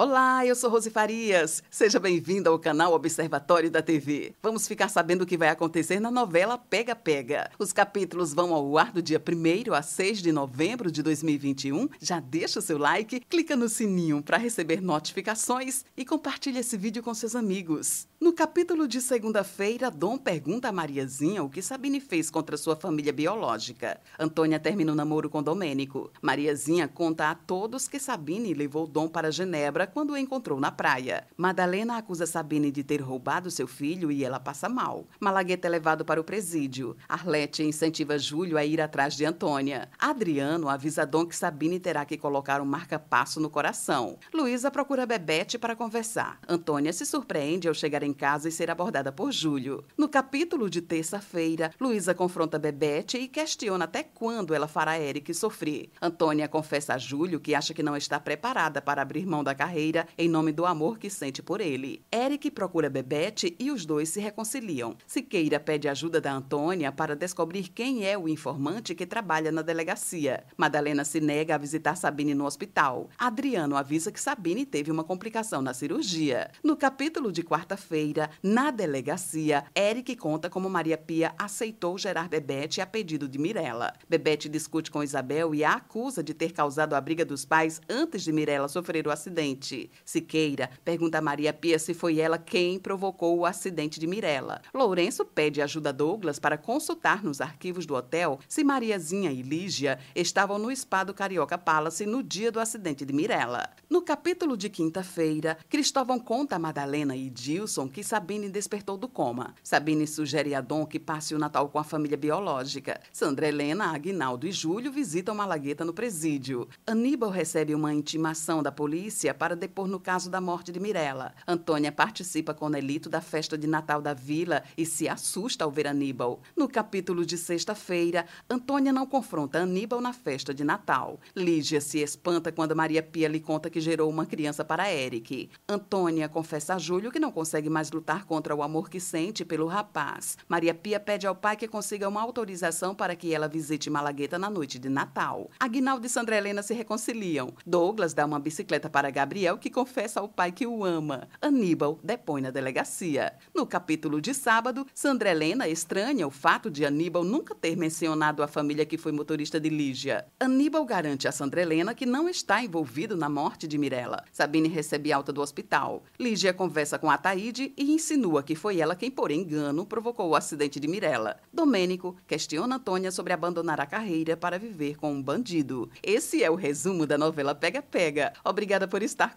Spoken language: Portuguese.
Olá, eu sou Rose Farias. Seja bem-vindo ao canal Observatório da TV. Vamos ficar sabendo o que vai acontecer na novela Pega Pega. Os capítulos vão ao ar do dia 1 a 6 de novembro de 2021. Já deixa o seu like, clica no sininho para receber notificações e compartilha esse vídeo com seus amigos. No capítulo de segunda-feira, Dom pergunta a Mariazinha o que Sabine fez contra sua família biológica. Antônia termina o namoro com Domênico. Mariazinha conta a todos que Sabine levou Dom para Genebra quando o encontrou na praia. Madalena acusa Sabine de ter roubado seu filho e ela passa mal. Malagueta é levado para o presídio. Arlete incentiva Júlio a ir atrás de Antônia. Adriano avisa Dom que Sabine terá que colocar um marca-passo no coração. Luísa procura Bebete para conversar. Antônia se surpreende ao chegar em casa e ser abordada por Júlio. No capítulo de terça-feira, Luísa confronta Bebete e questiona até quando ela fará Eric sofrer. Antônia confessa a Júlio que acha que não está preparada para abrir mão da carreira em nome do amor que sente por ele. Eric procura Bebete e os dois se reconciliam. Siqueira pede ajuda da Antônia para descobrir quem é o informante que trabalha na delegacia. Madalena se nega a visitar Sabine no hospital. Adriano avisa que Sabine teve uma complicação na cirurgia. No capítulo de quarta-feira, feira na delegacia, Eric conta como Maria Pia aceitou gerar Bebete a pedido de Mirella. Bebete discute com Isabel e a acusa de ter causado a briga dos pais antes de Mirella sofrer o acidente. Siqueira pergunta a Maria Pia se foi ela quem provocou o acidente de Mirella. Lourenço pede ajuda a Douglas para consultar nos arquivos do hotel se Mariazinha e Lígia estavam no spa do Carioca Palace no dia do acidente de Mirella. No capítulo de quinta-feira, Cristóvão conta a Madalena e Dilson que Sabine despertou do coma. Sabine sugere a Dom que passe o Natal com a família biológica. Sandra Helena, Aguinaldo e Júlio visitam Malagueta no presídio. Aníbal recebe uma intimação da polícia para depor no caso da morte de Mirella. Antônia participa com Nelito da festa de Natal da vila e se assusta ao ver Aníbal. No capítulo de sexta-feira, Antônia não confronta Aníbal na festa de Natal. Lígia se espanta quando Maria Pia lhe conta que gerou uma criança para Eric. Antônia confessa a Júlio que não consegue mais lutar contra o amor que sente pelo rapaz. Maria Pia pede ao pai que consiga uma autorização para que ela visite Malagueta na noite de Natal. Aguinaldo e Sandra Helena se reconciliam. Douglas dá uma bicicleta para Gabriel, que confessa ao pai que o ama. Aníbal depõe na delegacia. No capítulo de sábado, Sandra Helena estranha o fato de Aníbal nunca ter mencionado a família que foi motorista de Lígia. Aníbal garante a Sandra Helena que não está envolvido na morte de Mirella. Sabine recebe alta do hospital. Lígia conversa com Ataíde e insinua que foi ela quem, por engano, provocou o acidente de Mirella. Domênico questiona Antônia sobre abandonar a carreira para viver com um bandido. Esse é o resumo da novela Pega Pega. Obrigada por estar